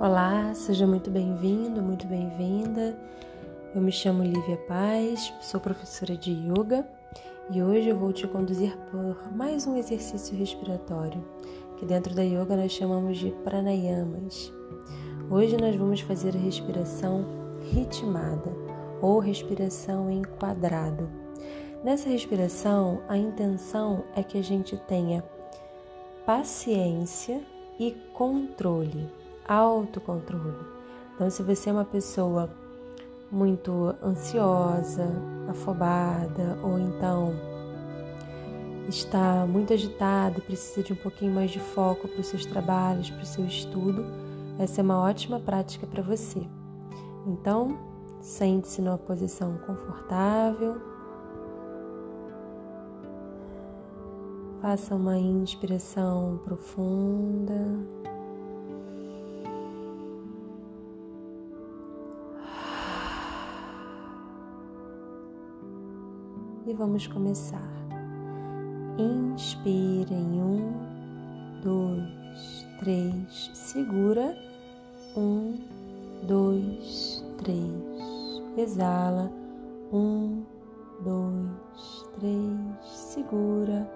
Olá, seja muito bem-vindo, muito bem-vinda. Eu me chamo Lívia Paz, sou professora de yoga e hoje eu vou te conduzir por mais um exercício respiratório, que dentro da yoga nós chamamos de pranayamas. Hoje nós vamos fazer a respiração ritmada ou respiração em quadrado. Nessa respiração, a intenção é que a gente tenha paciência e controle autocontrole. Então, se você é uma pessoa muito ansiosa, afobada, ou então está muito agitada e precisa de um pouquinho mais de foco para os seus trabalhos, para o seu estudo, essa é uma ótima prática para você. Então, sente-se numa posição confortável. Faça uma inspiração profunda. E vamos começar. Inspira em um, dois, três, segura. Um, dois, três. Exala. Um, dois, três. Segura.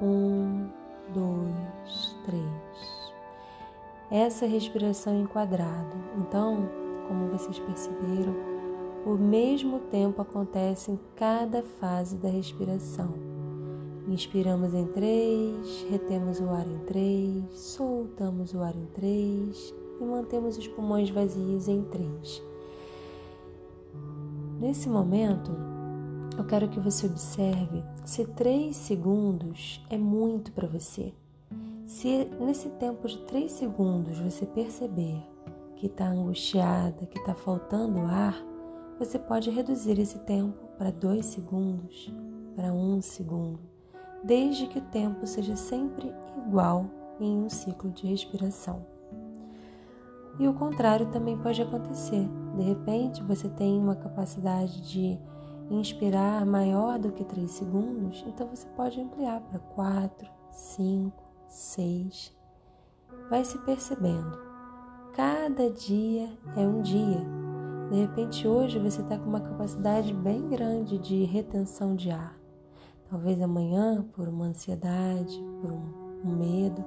Um, dois, três. Essa respiração em quadrado. Então, como vocês perceberam, o mesmo tempo acontece em cada fase da respiração. Inspiramos em três, retemos o ar em três, soltamos o ar em três e mantemos os pulmões vazios em três. Nesse momento, eu quero que você observe se três segundos é muito para você. Se nesse tempo de três segundos você perceber que está angustiada, que está faltando ar, você pode reduzir esse tempo para dois segundos, para um segundo, desde que o tempo seja sempre igual em um ciclo de respiração. E o contrário também pode acontecer. De repente, você tem uma capacidade de inspirar maior do que 3 segundos, então você pode ampliar para 4, 5, 6. Vai se percebendo. Cada dia é um dia de repente, hoje você está com uma capacidade bem grande de retenção de ar. Talvez amanhã, por uma ansiedade, por um, medo,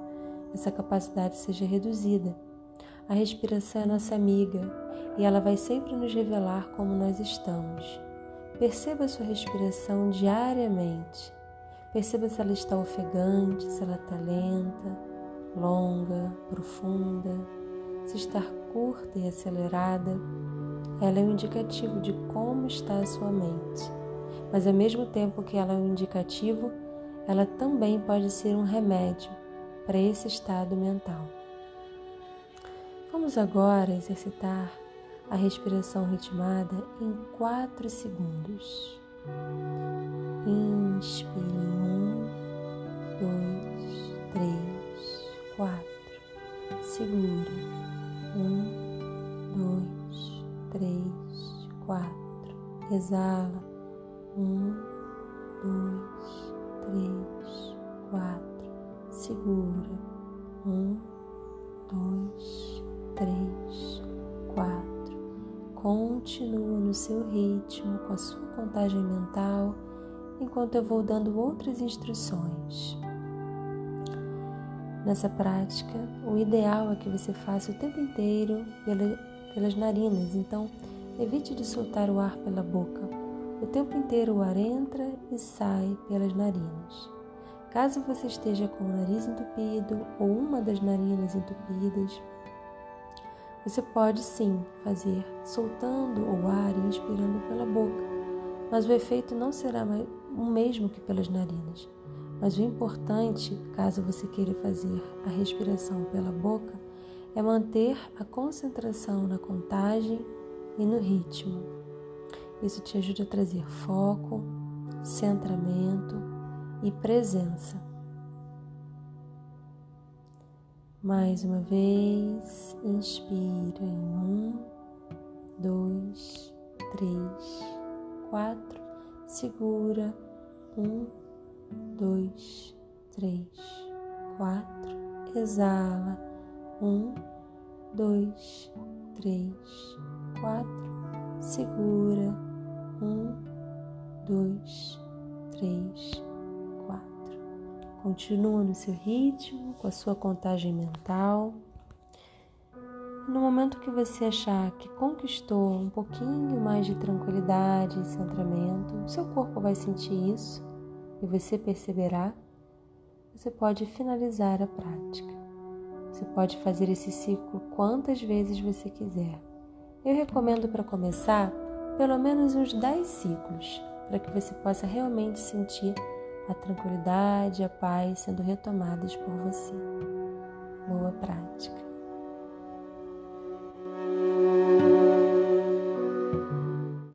essa capacidade seja reduzida. A respiração é nossa amiga e ela vai sempre nos revelar como nós estamos. Perceba a sua respiração diariamente. Perceba se ela está ofegante, se ela está lenta, longa, profunda, se está curta e acelerada. Ela é um indicativo de como está a sua mente, mas ao mesmo tempo que ela é um indicativo, ela também pode ser um remédio para esse estado mental. Vamos agora exercitar a respiração ritmada em 4 segundos. Inspire Exala. Um, dois, três, quatro. Segura. Um, dois, três, quatro. Continua no seu ritmo, com a sua contagem mental, enquanto eu vou dando outras instruções. Nessa prática, o ideal é que você faça o tempo inteiro pela pelas narinas, então evite de soltar o ar pela boca. O tempo inteiro o ar entra e sai pelas narinas. Caso você esteja com o nariz entupido ou uma das narinas entupidas, você pode sim fazer soltando o ar e inspirando pela boca, mas o efeito não será o mesmo que pelas narinas. Mas o importante, caso você queira fazer a respiração pela boca, é manter a concentração na contagem e no ritmo. Isso te ajuda a trazer foco, centramento e presença. Mais uma vez, inspira em um, dois, três, quatro, segura um, dois, três, quatro, exala um, dois, três, quatro. Segura. Um, dois, três, quatro. Continua no seu ritmo, com a sua contagem mental. No momento que você achar que conquistou um pouquinho mais de tranquilidade e centramento, seu corpo vai sentir isso e você perceberá, você pode finalizar a prática. Você pode fazer esse ciclo quantas vezes você quiser. Eu recomendo para começar pelo menos uns 10 ciclos, para que você possa realmente sentir a tranquilidade e a paz sendo retomadas por você. Boa prática!